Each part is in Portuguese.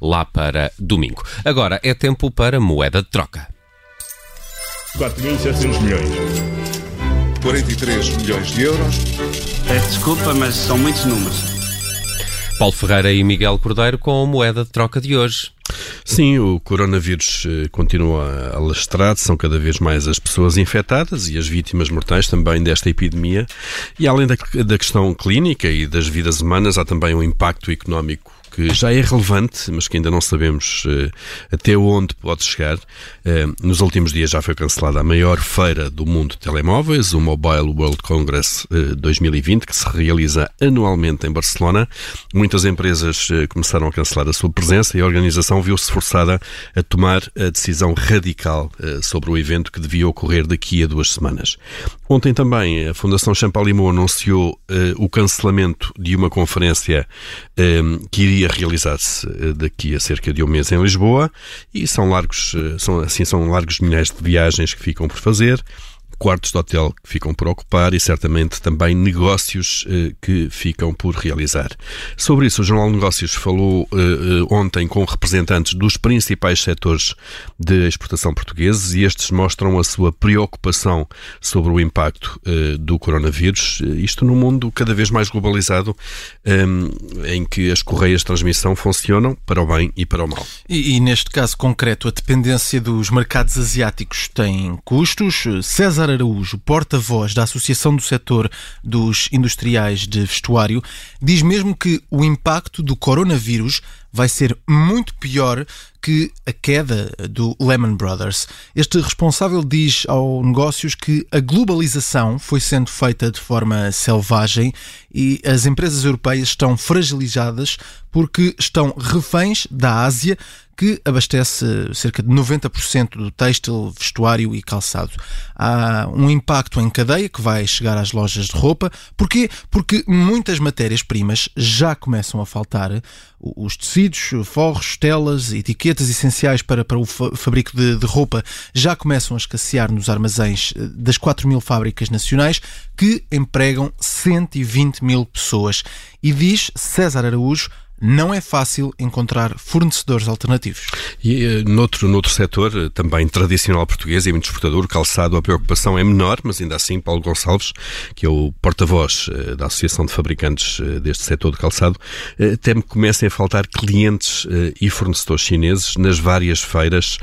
lá para domingo. Agora é tempo para moeda de troca. 4.700 milhões. 43 milhões de euros. Peço desculpa, mas são muitos números. Paulo Ferreira e Miguel Cordeiro com a moeda de troca de hoje. Sim, o coronavírus eh, continua a alastrar, são cada vez mais as pessoas infectadas e as vítimas mortais também desta epidemia. E além da, da questão clínica e das vidas humanas, há também um impacto económico que já é relevante, mas que ainda não sabemos uh, até onde pode chegar. Uh, nos últimos dias já foi cancelada a maior feira do mundo de telemóveis, o Mobile World Congress uh, 2020, que se realiza anualmente em Barcelona. Muitas empresas começaram a cancelar a sua presença e a organização viu-se forçada a tomar a decisão radical sobre o evento que devia ocorrer daqui a duas semanas. Ontem também a Fundação Champalimau anunciou o cancelamento de uma conferência que iria realizar-se eh, daqui a cerca de um mês em Lisboa e são largos, eh, são, assim, são largos milhares de viagens que ficam por fazer quartos de hotel que ficam por ocupar e certamente também negócios eh, que ficam por realizar. Sobre isso, o Jornal de Negócios falou eh, eh, ontem com representantes dos principais setores de exportação portugueses e estes mostram a sua preocupação sobre o impacto eh, do coronavírus, isto num mundo cada vez mais globalizado eh, em que as correias de transmissão funcionam para o bem e para o mal. E, e neste caso concreto, a dependência dos mercados asiáticos tem custos. César César Araújo, porta-voz da Associação do Setor dos Industriais de Vestuário, diz mesmo que o impacto do coronavírus vai ser muito pior que a queda do Lehman Brothers. Este responsável diz ao negócios que a globalização foi sendo feita de forma selvagem e as empresas europeias estão fragilizadas porque estão reféns da Ásia que abastece cerca de 90% do têxtil, vestuário e calçado. Há um impacto em cadeia que vai chegar às lojas de roupa. Porquê? Porque muitas matérias-primas já começam a faltar. Os tecidos, forros, telas, etiquetas essenciais para, para o fabrico de, de roupa já começam a escassear nos armazéns eh, das 4 mil fábricas nacionais que empregam 120 mil pessoas. E diz César Araújo não é fácil encontrar fornecedores alternativos. E eh, noutro, noutro setor, eh, também tradicional português e muito exportador, calçado, a preocupação é menor, mas ainda assim, Paulo Gonçalves, que é o porta-voz eh, da Associação de Fabricantes deste setor de calçado, teme que comecem a faltar clientes e fornecedores chineses nas várias feiras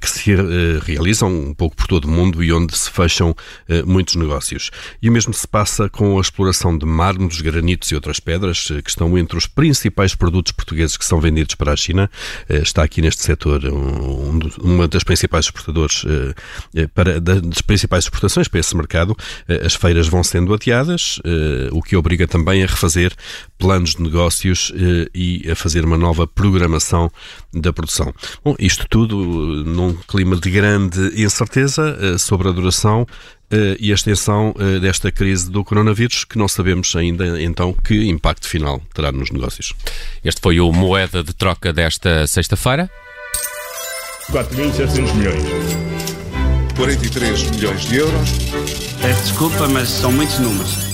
que se realizam um pouco por todo o mundo e onde se fecham muitos negócios. E o mesmo se passa com a exploração de mármores, granitos e outras pedras, que estão entre os principais principais produtos portugueses que são vendidos para a China. Eh, está aqui neste setor um, uma das principais exportadores eh, eh, para, das principais exportações para esse mercado. As feiras vão sendo adiadas, o que obriga também a refazer planos de negócios e a fazer uma nova programação da produção. Bom, isto tudo num clima de grande incerteza sobre a duração e a extensão uh, desta crise do coronavírus, que não sabemos ainda então que impacto final terá nos negócios. Este foi o Moeda de Troca desta sexta-feira. 4.700 milhões. 43 milhões de euros. Peço desculpa, mas são muitos números.